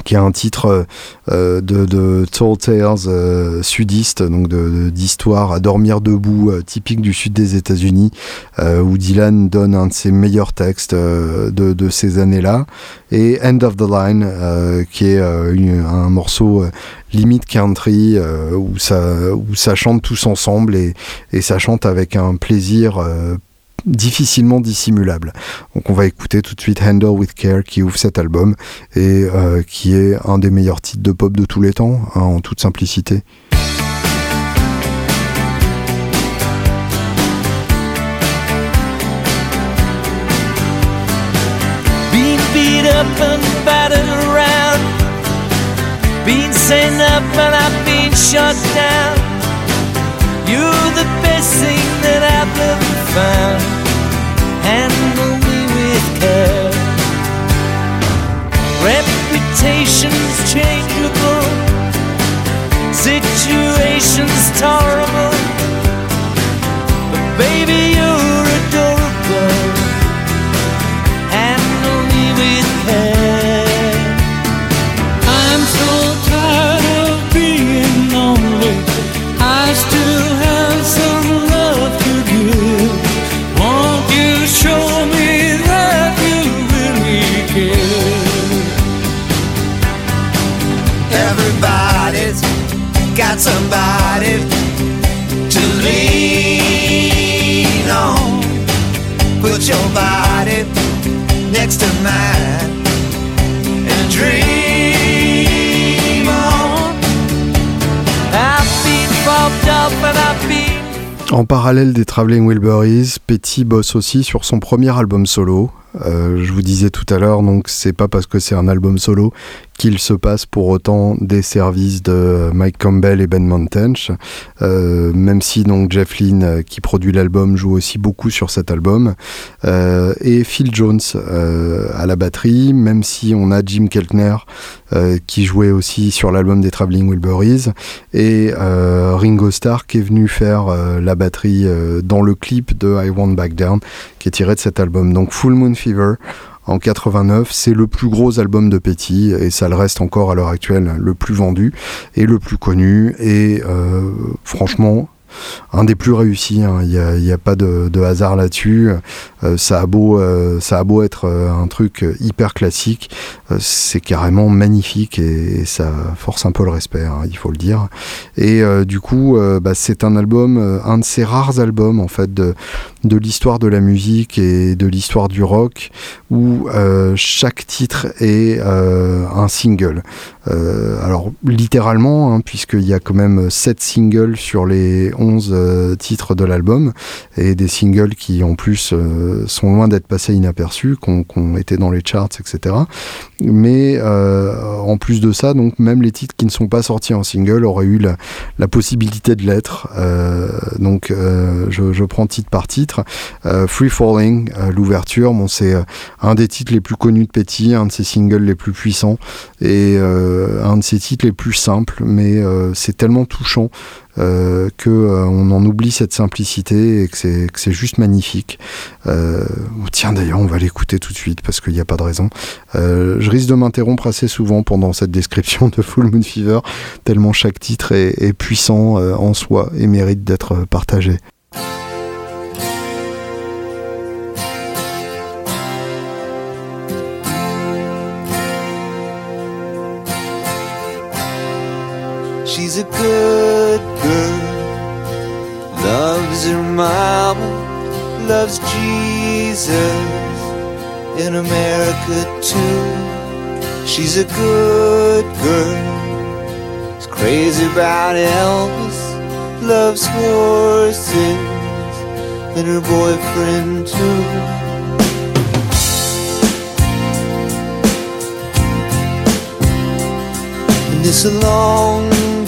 qui est un titre euh, de, de, Tall Tales euh, sudiste, donc d'histoire à dormir debout, euh, typique du sud des États-Unis, où Dylan donne un de ses meilleurs textes de, de, ces années-là, et End of the Line, qui est un morceau limite country où ça où ça chante tous ensemble et, et ça chante avec un plaisir difficilement dissimulable. Donc on va écouter tout de suite Handle with Care qui ouvre cet album et euh, qui est un des meilleurs titres de pop de tous les temps, hein, en toute simplicité. You're the best thing I've ever found. Handle me with care. Reputations changeable, En parallèle des Traveling Wilburys, Petty bosse aussi sur son premier album solo. Euh, je vous disais tout à l'heure, donc c'est pas parce que c'est un album solo qu'il se passe pour autant des services de Mike Campbell et Ben Montench, euh, même si donc Jeff Lynne euh, qui produit l'album joue aussi beaucoup sur cet album, et Phil Jones à la batterie, même si on a Jim Keltner qui jouait aussi sur l'album des Traveling Wilburys, et Ringo Starr qui est venu faire la batterie dans le clip de I Want Back Down qui est tiré de cet album. Donc Full Moon En 89. C'est le plus gros album de Petty et ça le reste encore à l'heure actuelle le plus vendu et le plus connu. Et euh, franchement, un des plus réussis. Hein. Il n'y a, pas de, hasard là-dessus. Euh, ça, a beau, euh, ça a beau être euh, un truc hyper classique, c'est carrément magnifique et, ça force un peu le respect, hein, il faut le dire. Et du coup, bah, c'est un album, un de ces rares albums en fait de l'histoire de la musique et de l'histoire du rock où chaque titre est un single. Alors littéralement, hein, puisqu'il y a quand même 7 singles sur les 11 euh, titres de l'album et des singles qui en plus euh, sont loin d'être passés inaperçus, qu'on été dans les charts, etc. Mais euh, en plus de ça, donc même les titres qui ne sont pas sortis en single auraient eu la, possibilité de l'être. donc je, prends titre par titre. Free Falling, l'ouverture, c'est un des titres les plus connus de Petty, un de ses singles les plus puissants un de ses titres les plus simples, mais c'est tellement touchant euh, euh, on en oublie cette simplicité et que c'est juste magnifique. Euh, tiens d'ailleurs, on va l'écouter tout de suite parce qu'il n'y a pas de raison. je risque de m'interrompre assez souvent pendant cette description de Full Moon Fever, tellement chaque titre est, puissant en soi et mérite d'être partagé. A good
mama loves Jesus in America too. She's a good girl. She's crazy about Elvis, loves horses and her boyfriend too. And it's a long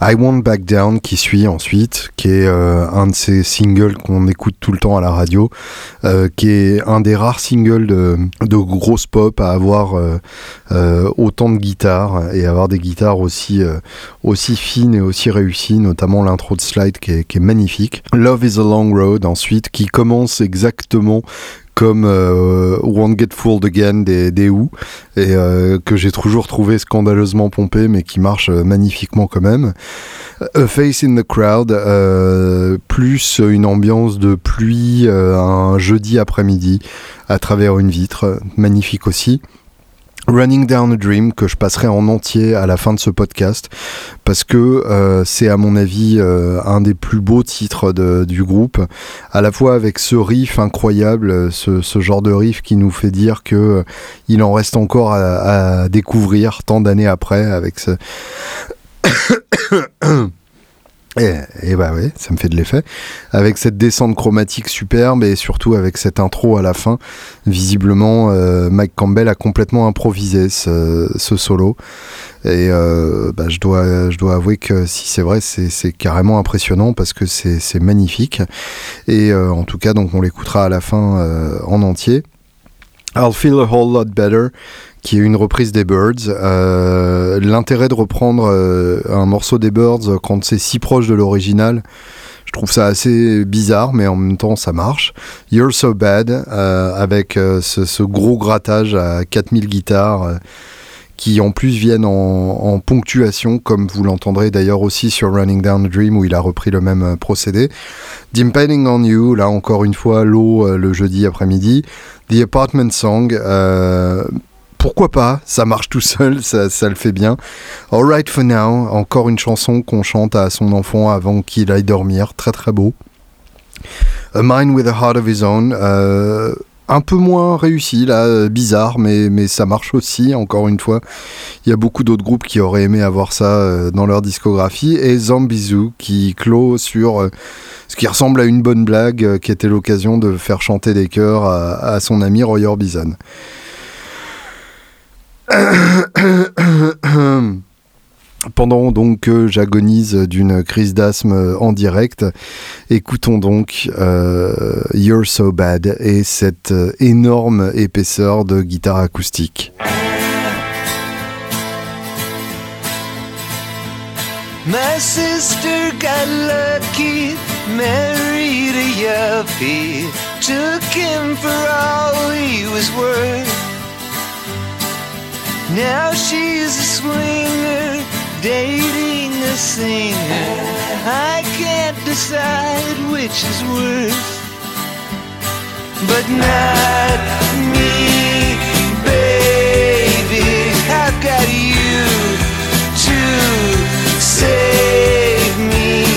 I Won't Back Down qui suit ensuite, qui est euh, un de ces singles qu'on écoute tout le temps à la radio, euh, qui est un des rares singles de, grosse pop à avoir euh, autant de guitares et avoir des guitares aussi, aussi fines et aussi réussies, notamment l'intro de Slide qui est, qui est magnifique. Love is a Long Road ensuite, qui commence exactement comme euh, Won't Get Fooled Again des, des Who, et euh, que j'ai toujours trouvé scandaleusement pompé, mais qui marche euh, magnifiquement quand même. A Face in the Crowd, euh, plus une ambiance de pluie un jeudi après-midi à travers une vitre, magnifique aussi. Running Down a Dream que je passerai en entier à la fin de ce podcast parce que euh, c'est à mon avis euh, un des plus beaux titres de- du groupe à la fois avec ce riff incroyable euh, ce, ce genre de riff qui nous fait dire que euh, il en reste encore à, à découvrir tant d'années après avec ce Et, et bah ouais, ça me fait de l'effet. Avec cette descente chromatique superbe et surtout avec cette intro à la fin, visiblement, euh, Mike Campbell a complètement improvisé ce, solo. Et euh, bah, je, dois, je dois avouer que si c'est vrai, c'est carrément impressionnant parce que c'est c'est magnifique. Et euh, en tout cas, donc on l'écoutera à la fin euh, en entier. I'll Feel a Whole Lot Better, qui est une reprise des Birds. Euh, L'intérêt de reprendre euh, un morceau des Birds quand c'est si proche de l'original, je trouve ça assez bizarre, mais en même temps ça marche. You're So Bad, euh, avec euh, ce, gros grattage à 4000 guitares. euh, qui en plus viennent en, ponctuation, comme vous l'entendrez d'ailleurs aussi sur Running Down a Dream où il a repris le même euh, procédé. Depending on You, là encore une fois, l'eau euh, le jeudi après-midi. The Apartment Song, euh, pourquoi pas, ça marche tout seul, ça, ça le fait bien. Alright for Now, encore une chanson qu'on chante à son enfant avant qu'il aille dormir, très très beau. A Mind with a Heart of His Own, euh, un peu moins réussi là, bizarre, mais, mais ça marche aussi, encore une fois. Il y a beaucoup d'autres groupes qui auraient aimé avoir ça euh, dans leur discographie. Et Zombie Zoo qui clôt sur euh, ce qui ressemble à une bonne blague qui était l'occasion de faire chanter des chœurs à, à son ami Roy Orbison. Pendant donc que j'agonise d'une crise d'asthme en direct, écoutons donc euh, You're So Bad et cette euh, énorme épaisseur de guitare acoustique.
Now she's a swinger, dating a singer. I can't decide which is worse. But not me, baby. I've got you to save me.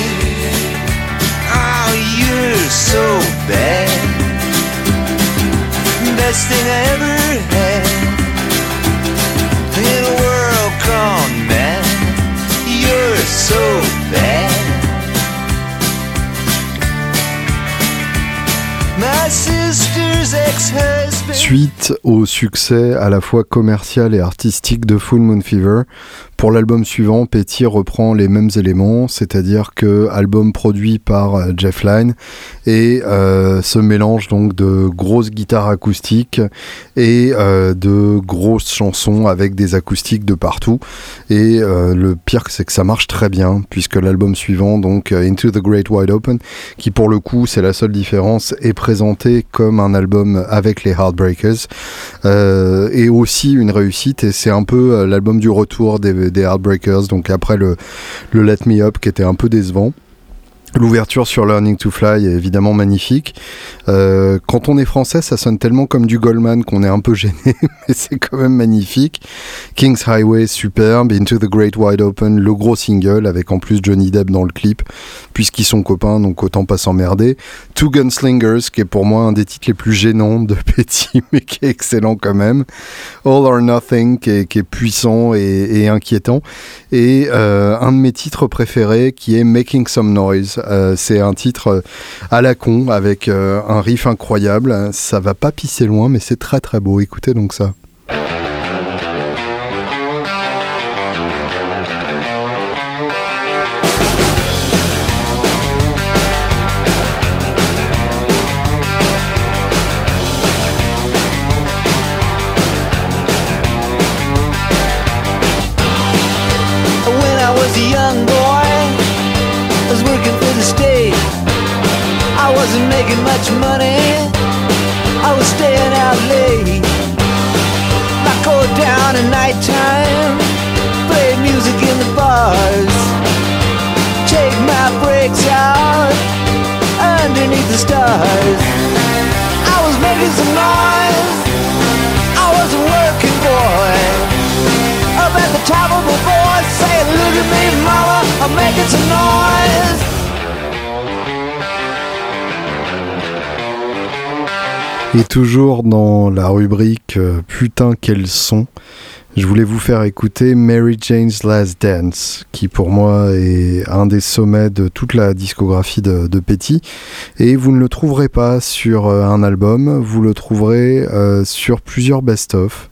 Oh, you're so bad. Best thing I ever had.
Suite au succès à la fois commercial et artistique de Full Moon Fever, Pour l'album suivant, Petty reprend les mêmes éléments, c'est-à-dire que album produit par euh, Jeff Lynne et euh, ce mélange donc de grosses guitares acoustiques et euh, de grosses chansons avec des acoustiques de partout. Et le pire, c'est que ça marche très bien puisque l'album suivant, donc Into the Great Wide Open, qui pour le coup, c'est la seule différence, est présenté comme un album avec les Heartbreakers, et aussi une réussite. Et c'est un peu l'album du retour des des Heartbreakers, donc après le, le Let Me Up qui était un peu décevant. L'ouverture sur Learning to Fly est évidemment magnifique. Euh, quand on est français, ça sonne tellement comme du Goldman qu'on est un peu gêné, mais c'est quand même magnifique. King's Highway, superbe. Into the Great Wide Open, le gros single, avec en plus Johnny Depp dans le clip, puisqu'ils sont copains, donc autant pas s'emmerder. Two Gunslingers, qui est pour moi un des titres les plus gênants de Petty, mais qui est excellent quand même. All or Nothing, qui est, puissant et, inquiétant. Et euh, un de mes titres préférés, qui est Making Some Noise. Euh, c'est un titre à la con, avec un riff incroyable. Ça va pas pisser loin, mais c'est très très beau. Écoutez donc ça. Et toujours dans la rubrique euh, Putain quels sont, je voulais vous faire écouter Mary Jane's Last Dance, qui pour moi est un des sommets de toute la discographie de, Petty. Et vous ne le trouverez pas sur euh, un album, vous le trouverez euh, sur plusieurs best-of.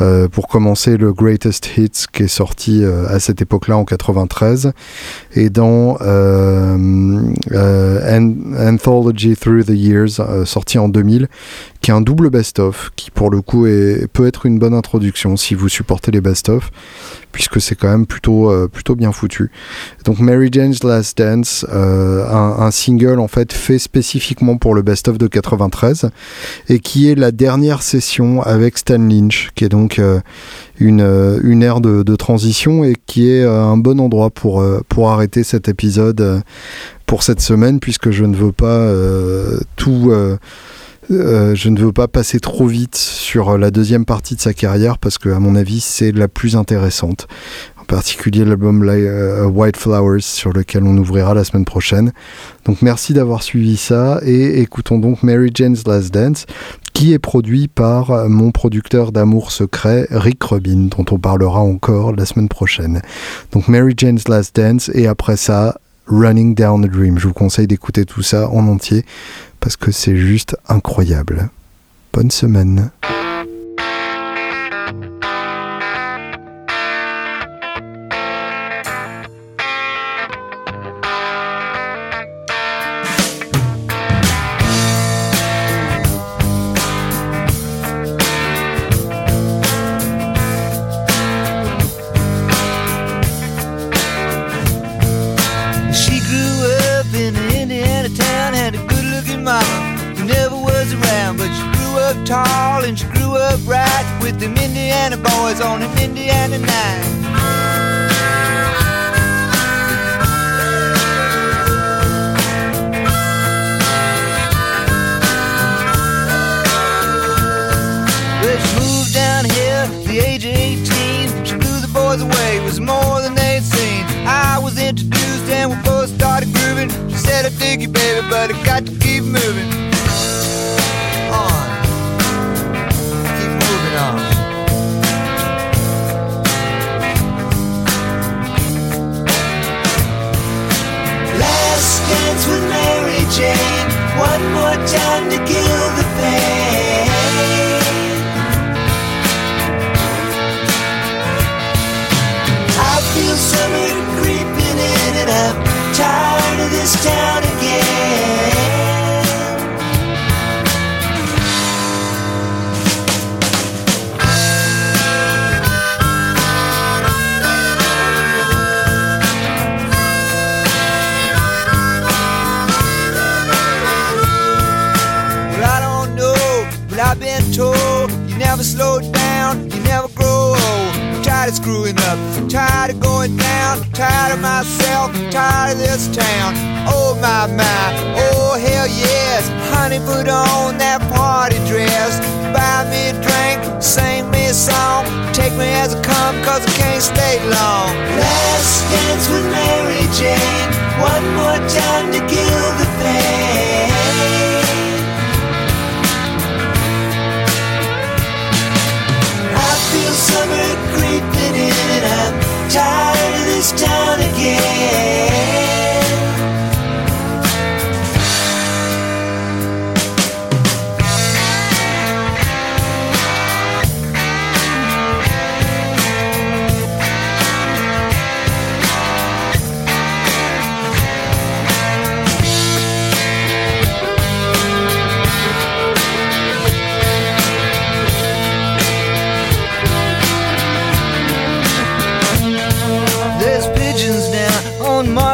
Euh, pour commencer, le Greatest Hits qui est sorti euh, à cette époque-là en 93 et dans euh, Anthology Through the Years sorti en 2000 qui est un double best-of qui pour le coup peut être une bonne introduction si vous supportez les best-of puisque c'est quand même plutôt, euh, plutôt bien foutu. Donc Mary Jane's Last Dance, euh, un, single en fait fait spécifiquement pour le best-of de 93 et qui est la dernière session avec Stan Lynch, qui est donc euh, une, une ère de, de, transition et qui est un bon endroit pour, pour arrêter cet épisode pour cette semaine puisque je ne veux pas tout euh, je ne veux pas passer trop vite sur la deuxième partie de sa carrière parce que, à mon avis, c'est la plus intéressante. En particulier l'album euh, White Flowers sur lequel on ouvrira la semaine prochaine. Donc merci d'avoir suivi ça et écoutons donc Mary Jane's Last Dance qui est produit par mon producteur d'amour secret Rick Rubin dont on parlera encore la semaine prochaine. Donc Mary Jane's Last Dance et après ça Running Down a Dream. Je vous conseille d'écouter tout ça en entier parce que c'est juste incroyable. Bonne semaine.
said I dig you, baby, but I got to keep moving on. Keep moving on. Last dance with Mary Jane. One more time to kill the pain. this town again. Well, I don't know, but I've been told you never slow down, you never grow old. I'm tired of screwing up, I'm tired of going down tired of myself, tired of this town. Oh my my, oh hell yes, honey, put on that party dress, buy me a drink, sing me a song, take me as I come, cause I can't stay long. Last dance with Mary Jane, one more time to kill the pain. I feel summer creeping in and I'm tired this town again.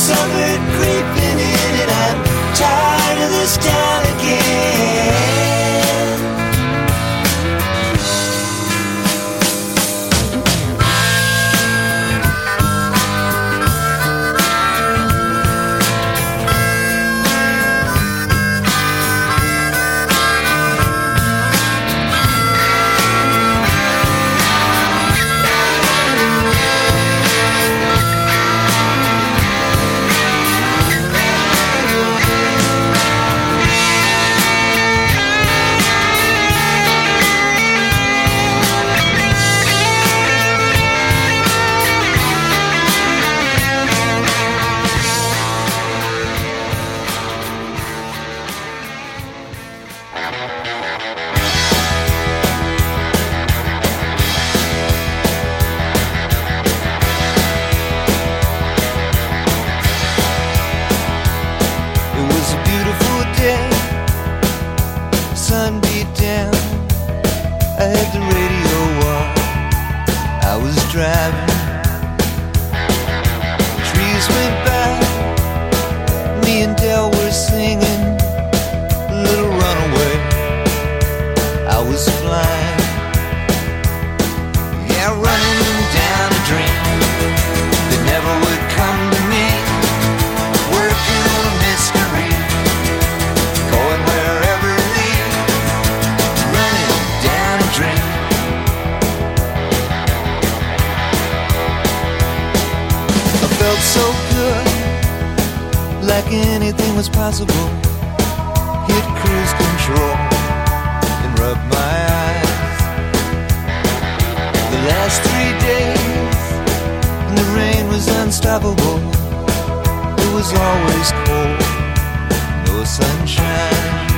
Summer creeping in and I'm tired of this town again. Running down a dream that never would come to me working on a mystery, going wherever it leads, running down a dream. I felt so good, like anything was possible. Hit cruise control and rub my unstoppable. It was always cold, no sunshine.